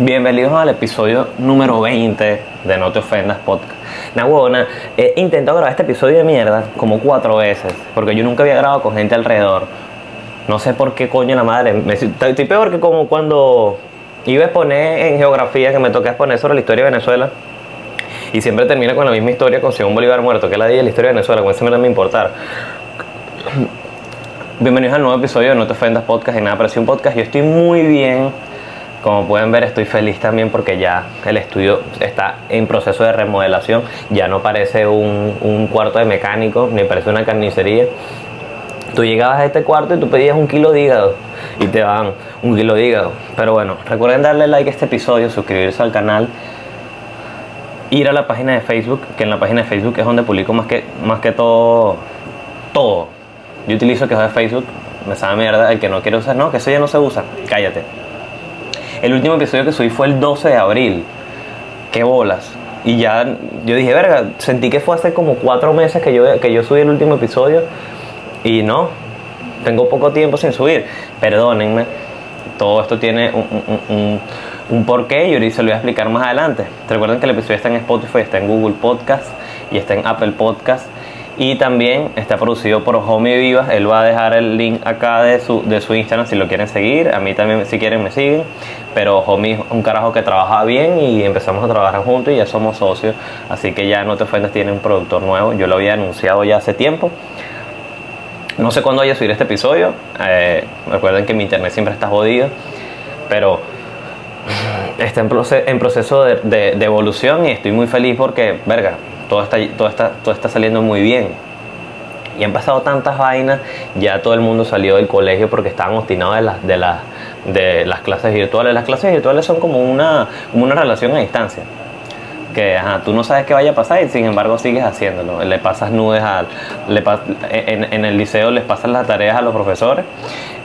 Bienvenidos al episodio número 20 de No Te Ofendas Podcast. Nah, huevona, he intentado grabar este episodio de mierda como cuatro veces, porque yo nunca había grabado con gente alrededor. No sé por qué coño la madre. Me, estoy peor que como cuando iba a exponer en geografía, que me toca exponer sobre la historia de Venezuela. Y siempre termina con la misma historia con Simón Bolívar muerto, que es la de la historia de Venezuela, como ese me me importar. Bienvenidos al nuevo episodio de No Te Ofendas Podcast, en nada pareció un podcast. Yo estoy muy bien como pueden ver estoy feliz también porque ya el estudio está en proceso de remodelación, ya no parece un, cuarto de mecánico, ni parece una carnicería. Tú llegabas a este cuarto y tú pedías un kilo de hígado y te dan un kilo de hígado. Pero bueno, recuerden darle like a este episodio, suscribirse al canal, ir a la página de Facebook, que en la página de Facebook es donde publico más que, más que todo, todo. Yo utilizo que de Facebook, me sabe mierda, el que no quiere usar, no, que eso ya no se usa, cállate. El último episodio que subí fue el 12 de abril. Qué bolas. Y ya yo dije, verga, sentí que fue hace como cuatro meses que yo, que yo subí el último episodio. Y no, tengo poco tiempo sin subir. Perdónenme, todo esto tiene un, un, porqué y ahorita se lo voy a explicar más adelante. Recuerden que el episodio está en Spotify, está en Google Podcast y está en Apple Podcast. Y también está producido por Homie Vivas. Él va a dejar el link acá de su, de su Instagram si lo quieren seguir. A mí también, si quieren, me siguen. Pero Homie es un carajo que trabaja bien y empezamos a trabajar juntos y ya somos socios. Así que ya no te ofendas, tiene un productor nuevo. Yo lo había anunciado ya hace tiempo. No sé cuándo vaya a subir este episodio. Eh, recuerden que mi internet siempre está jodido. Pero está en, proceso de, de evolución y estoy muy feliz porque, verga, todo está, todo está, todo está saliendo muy bien. Y han pasado tantas vainas, ya todo el mundo salió del colegio porque estaban obstinados de las, de las, de las clases virtuales. Las clases virtuales son como una, una relación a distancia. Que ajá, tú no sabes qué vaya a pasar y sin embargo sigues haciéndolo. Le pasas nudes al. Le, en, en el liceo les pasas las tareas a los profesores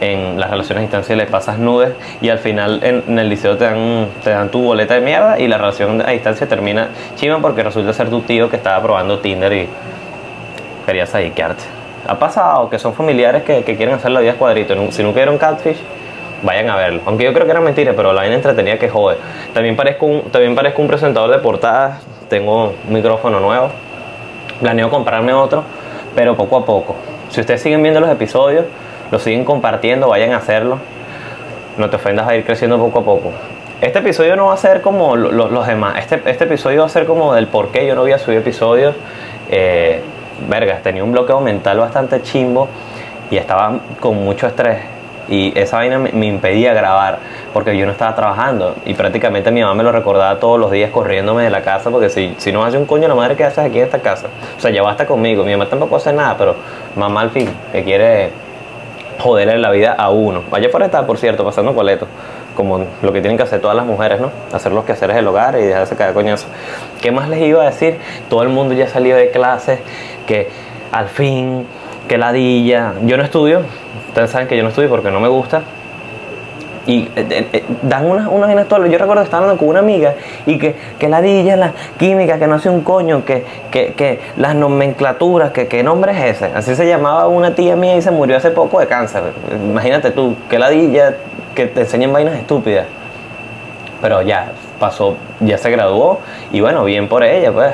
en las relaciones a distancia le pasas nudes y al final en, el liceo te dan, te dan tu boleta de mierda y la relación a distancia termina chima porque resulta ser tu tío que estaba probando Tinder y quería sadiquearte. Ha pasado que son familiares que, quieren hacer la vida cuadrito. Si nunca vieron Catfish, vayan a verlo. Aunque yo creo que era mentira, pero la vaina entretenida que jode. También parezco un, también parezco un presentador de portadas. Tengo un micrófono nuevo. Planeo comprarme otro, pero poco a poco. Si ustedes siguen viendo los episodios, lo siguen compartiendo, vayan a hacerlo. No te ofendas a ir creciendo poco a poco. Este episodio no va a ser como los, demás. Este, este, episodio va a ser como del por qué yo no había subido episodios. Eh, vergas, tenía un bloqueo mental bastante chimbo y estaba con mucho estrés. Y esa vaina me, impedía grabar porque yo no estaba trabajando. Y prácticamente mi mamá me lo recordaba todos los días corriéndome de la casa porque si, si no hace un coño la madre que haces aquí en esta casa. O sea, ya basta conmigo. Mi mamá tampoco hace nada, pero mamá al fin, que quiere joderle la vida a uno. Vaya por estar, por cierto, pasando coleto. Como lo que tienen que hacer todas las mujeres, ¿no? Hacer los quehaceres del hogar y dejarse caer coñazo. ¿Qué más les iba a decir? Todo el mundo ya salió de clases, que al fin, que ladilla. Yo no estudio, ustedes saben que yo no estudio porque no me gusta, y eh, eh, eh, dan unas una Yo recuerdo que estaba hablando con una amiga y que, que la dilla, la química, que no hace un coño, que, que, que las nomenclaturas, que qué nombre es ese. Así se llamaba una tía mía y se murió hace poco de cáncer. Imagínate tú, que ladilla, que te enseñen vainas estúpidas. Pero ya pasó, ya se graduó y bueno, bien por ella, pues.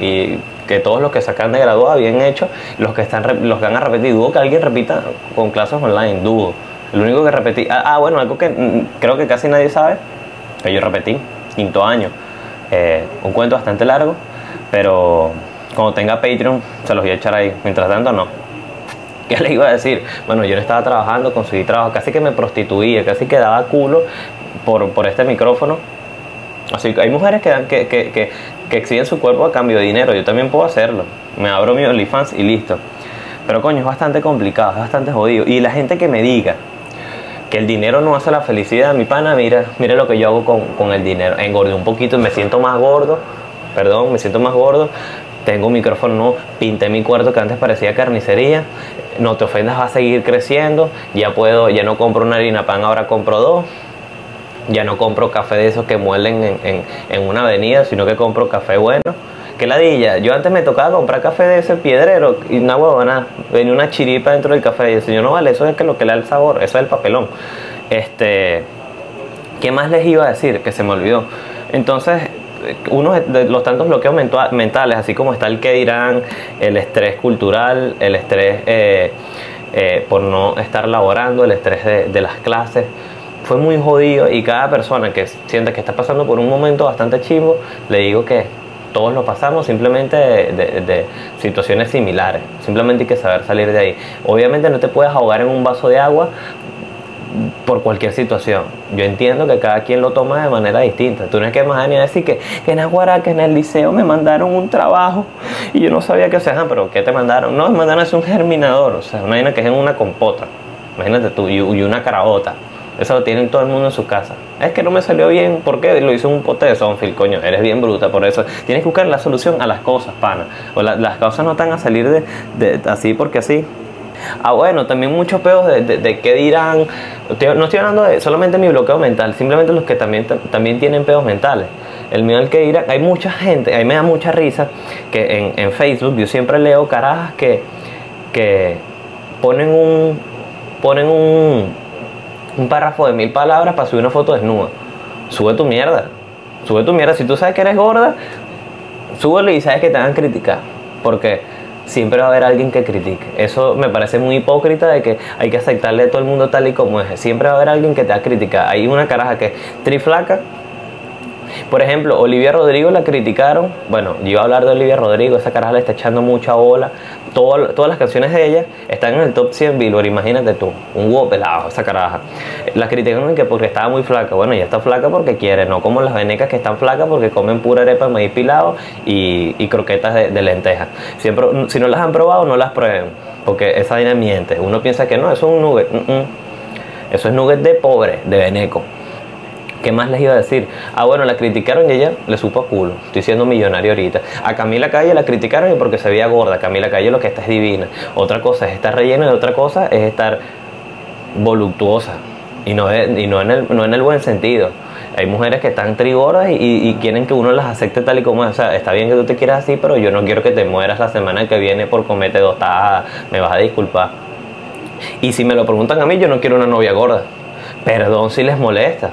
Y que todos los que sacan de graduada, bien hecho. Los que, están, los que han repetido, dudo que alguien repita con clases online, dudo. Lo único que repetí, ah, ah, bueno, algo que mm, creo que casi nadie sabe, que yo repetí, quinto año. Eh, un cuento bastante largo, pero cuando tenga Patreon se los voy a echar ahí. Mientras tanto, no. ¿Qué les iba a decir? Bueno, yo no estaba trabajando, conseguí trabajo, casi que me prostituía, casi que daba culo por, por este micrófono. Así que hay mujeres que, dan, que, que, que, que exigen su cuerpo a cambio de dinero, yo también puedo hacerlo. Me abro mi OnlyFans y listo. Pero coño, es bastante complicado, es bastante jodido. Y la gente que me diga, que el dinero no hace la felicidad. Mi pana, mira, mira lo que yo hago con, con el dinero. Engordé un poquito me siento más gordo. Perdón, me siento más gordo. Tengo un micrófono nuevo, pinté mi cuarto que antes parecía carnicería. No te ofendas, va a seguir creciendo. Ya puedo, ya no compro una harina pan, ahora compro dos. Ya no compro café de esos que muelen en, en, una avenida, sino que compro café bueno que ladilla. Yo antes me tocaba comprar café de ese piedrero y una huevona, venía una chiripa dentro del café y el señor no vale, eso es que lo que le da el sabor, eso es el papelón. Este, ¿Qué más les iba a decir? Que se me olvidó. Entonces, uno de los tantos bloqueos mentales, así como está el que dirán, el estrés cultural, el estrés eh, eh, por no estar laborando, el estrés de, las clases, fue muy jodido y cada persona que siente que está pasando por un momento bastante chivo, le digo que todos lo pasamos simplemente de, situaciones similares, simplemente hay que saber salir de ahí. Obviamente no te puedes ahogar en un vaso de agua, por cualquier situación. Yo entiendo que cada quien lo toma de manera distinta. Tú no es que más ni decir que, que en Aguara, que en el liceo me mandaron un trabajo y yo no sabía qué hacer. pero ¿qué te mandaron? No, me mandaron es un germinador, o sea, una que es en una compota. Imagínate tú, y, una carabota. Eso lo tienen todo el mundo en su casa. Es que no me salió bien, ¿por qué? Lo hizo un pote de sonfil, coño, eres bien bruta por eso. Tienes que buscar la solución a las cosas, pana. O las cosas no están a salir de, así porque así. Ah, bueno, también muchos peos de, de, qué dirán. No estoy hablando de solamente mi bloqueo mental, simplemente los que también, también tienen peos mentales. El miedo al que dirán. Hay mucha gente, a mí me da mucha risa que en, en Facebook yo siempre leo carajas que, que ponen un ponen un, un párrafo de mil palabras para subir una foto desnuda. Sube tu mierda. Sube tu mierda. Si tú sabes que eres gorda, súbelo y sabes que te van a criticar. Porque siempre va a haber alguien que critique. Eso me parece muy hipócrita de que hay que aceptarle a todo el mundo tal y como es. Siempre va a haber alguien que te va a criticar. Hay una caraja que es triflaca por ejemplo, Olivia Rodrigo la criticaron. Bueno, yo iba a hablar de Olivia Rodrigo, esa caraja le está echando mucha bola. todas las canciones de ella están en el top 100 Billboard, imagínate tú, un huevo pelado, esa caraja. La criticaron que porque estaba muy flaca. Bueno, ya está flaca porque quiere, no como las venecas que están flacas porque comen pura arepa maíz pilado y, croquetas de, de lentejas. Siempre, si no las han probado, no las prueben, porque esa vaina miente. Uno piensa que no, eso es un nugget. Mm, mm. Eso es nugget de pobre, de veneco. ¿Qué más les iba a decir? Ah, bueno, la criticaron y ella le supo a culo. Estoy siendo millonario ahorita. A Camila Calle la criticaron y porque se veía gorda. Camila Calle lo que está es divina. Otra cosa es estar rellena y otra cosa es estar voluptuosa. Y no, y no, en, el, no en el buen sentido. Hay mujeres que están trigordas y, quieren que uno las acepte tal y como es. O sea, está bien que tú te quieras así, pero yo no quiero que te mueras la semana que viene por comete dos Me vas a disculpar. Y si me lo preguntan a mí, yo no quiero una novia gorda. Perdón si les molesta.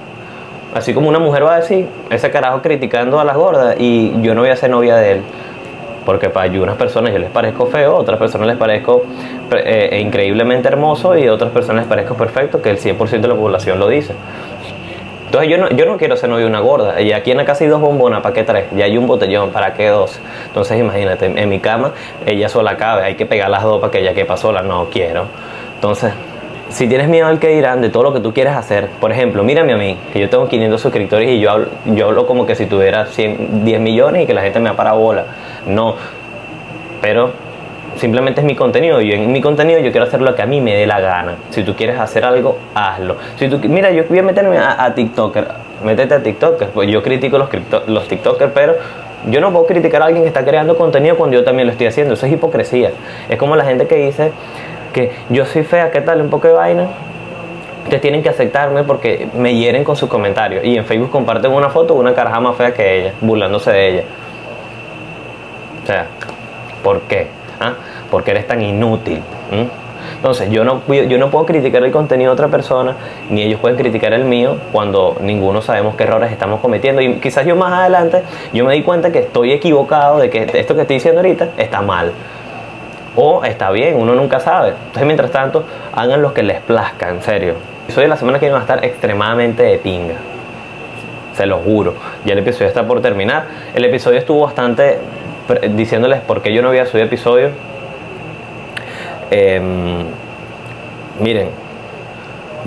Así como una mujer va a decir, ese carajo criticando a las gordas y yo no voy a ser novia de él. Porque para unas personas yo les parezco feo, otras personas les parezco eh, eh, increíblemente hermoso y otras personas les parezco perfecto, que el 100% de la población lo dice. Entonces yo no, yo no quiero ser novia de una gorda. Y aquí en la casa hay dos bombonas, ¿para qué tres? Ya hay un botellón, ¿para qué dos? Entonces imagínate, en mi cama ella sola cabe, hay que pegar las dos para que ella quepa sola. No quiero. Entonces si tienes miedo al que dirán de todo lo que tú quieres hacer, por ejemplo, mírame a mí, que yo tengo 500 suscriptores y yo hablo, yo hablo como que si tuviera 100, 10 millones y que la gente me bola. No, pero simplemente es mi contenido y en mi contenido yo quiero hacer lo que a mí me dé la gana. Si tú quieres hacer algo, hazlo. Si tú, mira, yo voy a meterme a, a TikToker, métete a TikToker, pues yo critico los TikTokers, pero yo no puedo criticar a alguien que está creando contenido cuando yo también lo estoy haciendo. Eso es hipocresía. Es como la gente que dice que yo soy fea, ¿qué tal? Un poco de vaina. Ustedes tienen que aceptarme porque me hieren con sus comentarios. Y en Facebook comparten una foto de una caraja más fea que ella, burlándose de ella. O sea, ¿por qué? ¿Ah? Porque eres tan inútil. Entonces, yo no, yo no puedo criticar el contenido de otra persona, ni ellos pueden criticar el mío cuando ninguno sabemos qué errores estamos cometiendo. Y quizás yo más adelante, yo me di cuenta que estoy equivocado, de que esto que estoy diciendo ahorita está mal. O está bien, uno nunca sabe. Entonces, mientras tanto, hagan lo que les plazca, en serio. Soy de la semana que viene va a estar extremadamente de pinga. Se lo juro. Ya el episodio está por terminar. El episodio estuvo bastante diciéndoles por qué yo no había subido episodio. Em, miren,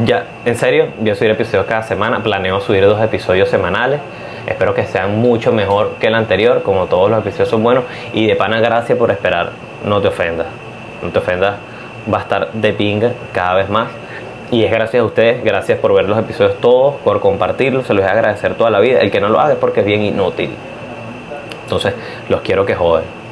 ya, en serio, voy a subir episodios cada semana. Planeo subir dos episodios semanales. Espero que sean mucho mejor que el anterior, como todos los episodios son buenos. Y de pana, gracias por esperar no te ofendas. No te ofendas, va a estar de pinga cada vez más. Y es gracias a ustedes, gracias por ver los episodios todos, por compartirlos, se los voy a agradecer toda la vida. El que no lo haga es porque es bien inútil. Entonces, los quiero que joden.